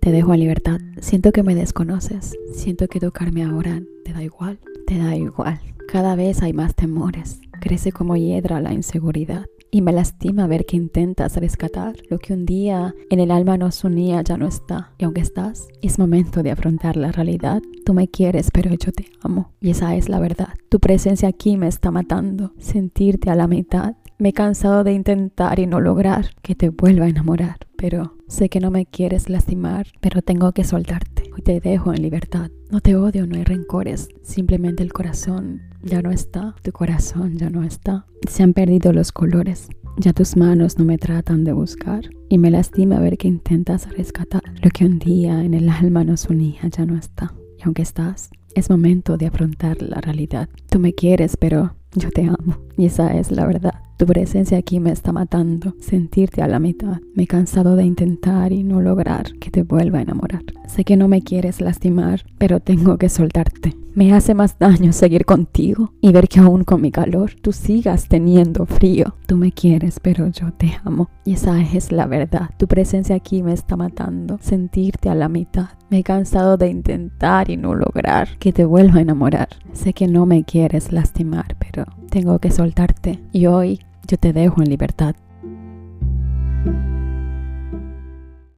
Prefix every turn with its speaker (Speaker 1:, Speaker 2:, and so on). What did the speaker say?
Speaker 1: Te dejo en libertad. Siento que me desconoces. Siento que tocarme ahora te da igual. Te da igual. Cada vez hay más temores. Crece como hiedra la inseguridad. Y me lastima ver que intentas rescatar lo que un día en el alma nos unía ya no está. Y aunque estás, es momento de afrontar la realidad. Tú me quieres, pero yo te amo. Y esa es la verdad. Tu presencia aquí me está matando. Sentirte a la mitad. Me he cansado de intentar y no lograr que te vuelva a enamorar. Pero sé que no me quieres lastimar, pero tengo que soltarte. Hoy te dejo en libertad. No te odio, no hay rencores. Simplemente el corazón ya no está. Tu corazón ya no está. Se han perdido los colores. Ya tus manos no me tratan de buscar. Y me lastima ver que intentas rescatar lo que un día en el alma nos unía ya no está. Y aunque estás, es momento de afrontar la realidad. Tú me quieres, pero yo te amo. Y esa es la verdad. Tu presencia aquí me está matando. Sentirte a la mitad. Me he cansado de intentar y no lograr que te vuelva a enamorar. Sé que no me quieres lastimar, pero tengo que soltarte. Me hace más daño seguir contigo y ver que aún con mi calor tú sigas teniendo frío. Tú me quieres, pero yo te amo. Y esa es la verdad. Tu presencia aquí me está matando. Sentirte a la mitad. Me he cansado de intentar y no lograr que te vuelva a enamorar. Sé que no me quieres lastimar, pero tengo que soltarte. Y hoy yo te dejo en libertad.